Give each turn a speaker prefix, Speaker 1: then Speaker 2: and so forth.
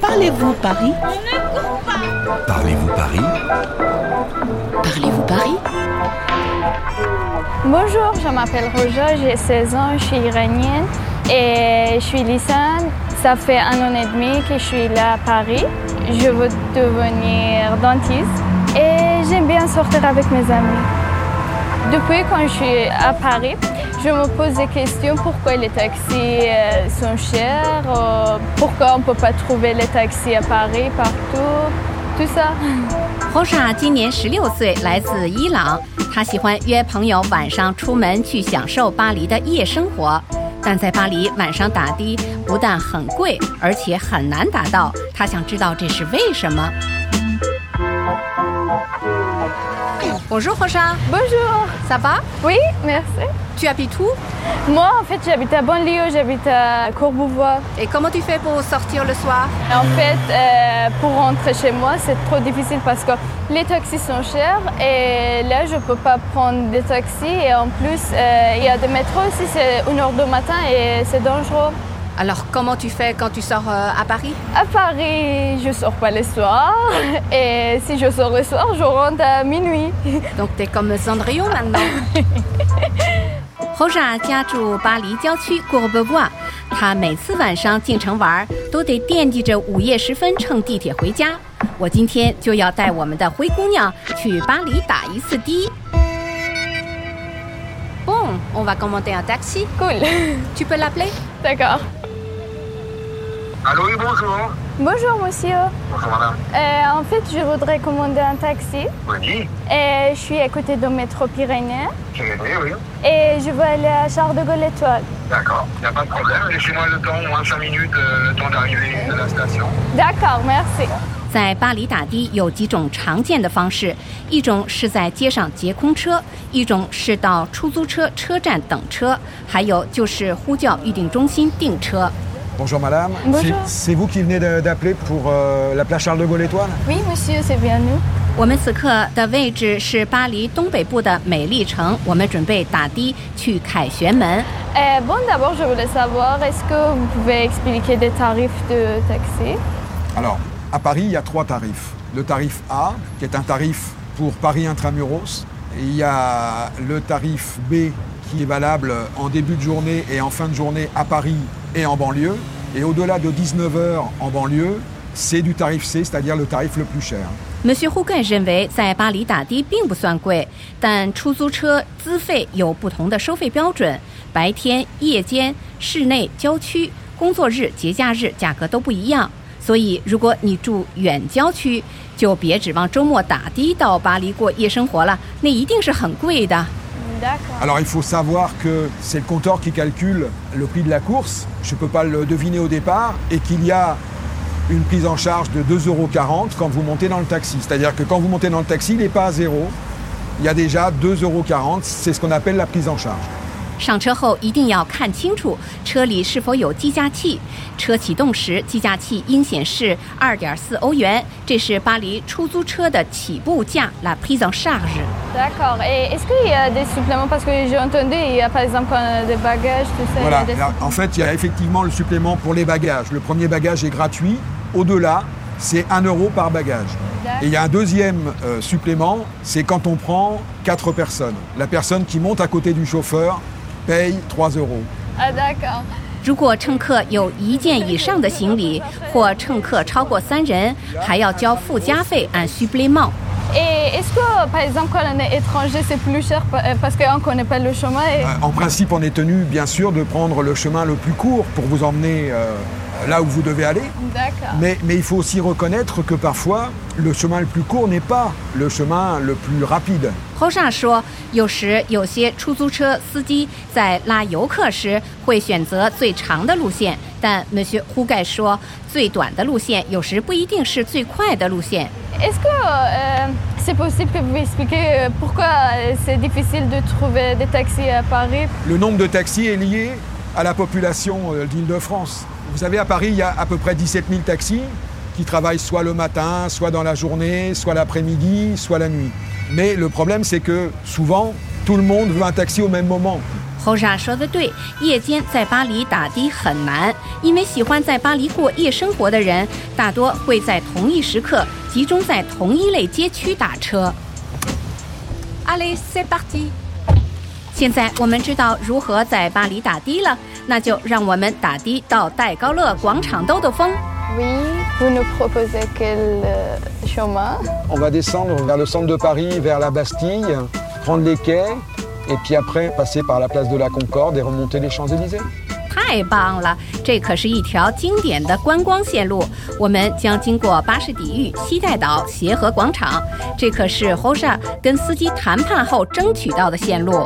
Speaker 1: Parlez-vous Paris?
Speaker 2: Parlez-vous Paris?
Speaker 1: Parlez-vous Paris?
Speaker 3: Bonjour, je m'appelle Roja, j'ai 16 ans, je suis iranienne et je suis lycéenne. Ça fait un an et demi que je suis là à Paris. Je veux devenir dentiste et j'aime bien sortir avec mes amis. Depuis quand je suis à Paris, je me pose des questions pourquoi les taxis sont chers, pourquoi on ne peut pas trouver les taxis à Paris partout, tout ça.
Speaker 4: Rosa 今年十六岁，来自伊朗。她喜欢约朋友晚上出门去享受巴黎的夜生活，但在巴黎晚上打的不但很贵，而且很难打到。她想知道这是为什么。Bonjour Rosa,
Speaker 3: Bonjour,
Speaker 4: ça va?
Speaker 3: oui, merci.
Speaker 4: Tu habites où?
Speaker 3: Moi, en fait, j'habite à banlieue, j'habite à Courbevoie.
Speaker 4: Et comment tu fais pour sortir le soir?
Speaker 3: En fait, euh, pour rentrer chez moi, c'est trop difficile parce que les taxis sont chers et là, je peux pas prendre des taxis. Et en plus, euh, il y a des métros aussi, c'est une heure du matin et c'est dangereux.
Speaker 4: Alors comment tu fais quand tu sors euh, à Paris?
Speaker 3: À Paris, je sors pas le soir et si je sors le soir, je rentre à minuit.
Speaker 4: Donc t'es comme Cendrillon maintenant. Rosa 家住巴黎郊区 g o u r b e v o i 她每次晚上进城玩，都得惦记着午夜时分乘地铁回家。我今天就要带我们的灰姑娘去巴黎打一次的。Bon, on va commander un taxi.
Speaker 3: Cool.
Speaker 4: Tu peux l'appeler?
Speaker 3: D'accord.
Speaker 5: Allô, oui, bonjour.
Speaker 3: Bonjour, monsieur.
Speaker 5: Bonjour, madame.
Speaker 3: Euh, en fait, je voudrais commander un taxi
Speaker 5: Oui,
Speaker 3: et je suis à côté du métro Pyrénées
Speaker 5: Pyrénées, oui.
Speaker 3: et je veux aller à Charles de Gaulle Étoile.
Speaker 5: D'accord, il n'y a pas de problème. Laissez-moi le temps, au moins 5 minutes, euh, le temps d'arriver à la station.
Speaker 3: D'accord, merci.
Speaker 4: 在巴黎打的有几种常见的方式，一种是在街上截空车，一种是到出租车车站等车，还有就是呼叫预订中心订车。
Speaker 6: Bonjour madame.
Speaker 3: Bonjour.
Speaker 6: C'est- C'est vous qui venez de- d'appeler pour euh, la place Charles de Gaulle Étoile
Speaker 3: Oui, monsieur, c'est bien nous.
Speaker 4: 我们此刻的位置是巴黎东北部的美丽城，我们准备打的去凯旋门。
Speaker 3: Euh, bon, d'abord, je voulais savoir, est-ce que vous pouvez expliquer des tarifs de taxi
Speaker 6: Alors, à Paris, il y a trois tarifs. Le tarif A, qui est un tarif pour Paris intramuros. Et il y a le tarif B, qui est valable en début de journée et en fin de journée à Paris et en banlieue. Et au-delà de 19h en banlieue, c'est du tarif C, c'est-à-dire le tarif le plus cher.
Speaker 4: Monsieur Hugan 认为，在巴黎打的并不算贵，但出租车资费有不同的收费标准，白天、夜间、室内、郊区、工作日、节假日价格都不一样。所以，如果你住远郊区，就别指望周末打的到巴黎过夜生活了，那一定是很贵的。
Speaker 6: Alors il faut savoir que c'est le compteur qui calcule le prix de la course. Je ne peux pas le deviner au départ et qu'il y a une prise en charge de 2,40 euros quand vous montez dans le taxi. C'est-à-dire que quand vous montez dans le taxi, il n'est pas à zéro. Il y a déjà 2,40 euros. C'est ce qu'on appelle la prise en charge.
Speaker 4: 上车后一定要看清楚车里是否有计价器，车启动时计价器应显示二点四欧元，这是巴黎出租车的起步价，la prise en charge。
Speaker 3: D'accord. Et est-ce qu'il y a des suppléments Parce que j'ai entendu, il y a par exemple quand on a des bagages, tout ça. il y a
Speaker 6: Voilà.
Speaker 3: des-
Speaker 6: Alors, en fait, il y a effectivement le supplément pour les bagages. Le premier bagage est gratuit. Au-delà, c'est 1 euro par bagage. Et il y a un deuxième euh, supplément, c'est quand on prend 4 personnes. La personne qui monte à côté du chauffeur paye 3 euros.
Speaker 3: Ah, d'accord.
Speaker 4: 如果乘客有一件以上的行李，或乘客超过三人，还要交附加费按 supplément。
Speaker 3: Et est-ce que par exemple quand on est étranger, c'est plus cher pa- euh, parce qu'on ne connaît pas le chemin et...
Speaker 6: Euh, En principe, on est tenu, bien sûr, de prendre le chemin le plus court pour vous emmener euh, là où vous devez aller.
Speaker 3: D'accord.
Speaker 6: Mais, mais il faut aussi reconnaître que parfois, le chemin le plus court n'est pas le chemin le plus rapide.
Speaker 4: Rosa 说，有时有些出租车司机在拉游客时会选择最长的路线，但 Monsieur 胡盖说，最短的路线有时不一定是最快的路线。
Speaker 3: Est-ce que euh, c'est possible que vous expliquiez euh, pourquoi euh, c'est difficile de trouver des taxis à Paris
Speaker 6: Le nombre de taxis est lié à la population euh, d'Île-de-France. Vous savez, à Paris, il y a à peu près 17 000 taxis qui travaillent soit le matin, soit dans la journée, soit l'après-midi, soit la nuit. Mais le problème, c'est que souvent, tout le monde veut un taxi au même moment.
Speaker 4: 侯莎说的对，夜间在巴黎打的很难，因为喜欢在巴黎过夜生活的人，大多会在同一时刻集中在同一类街区打车。Allez, c'est parti！ 现在我们知道如何在巴黎打的了，那就让我们打的到戴高乐广场兜兜风。
Speaker 3: Oui, vous nous proposez quel chemin
Speaker 6: On va descendre vers le centre de Paris, vers la Bastille, prendre les quais, et puis après passer par la place de la Concorde et remonter les Champs-Élysées.
Speaker 4: 太棒了，这可是一条经典的观光线路。我们将经过巴士底狱、西带岛、协和广场，这可是 Hosha 跟司机谈判后争取到的线路。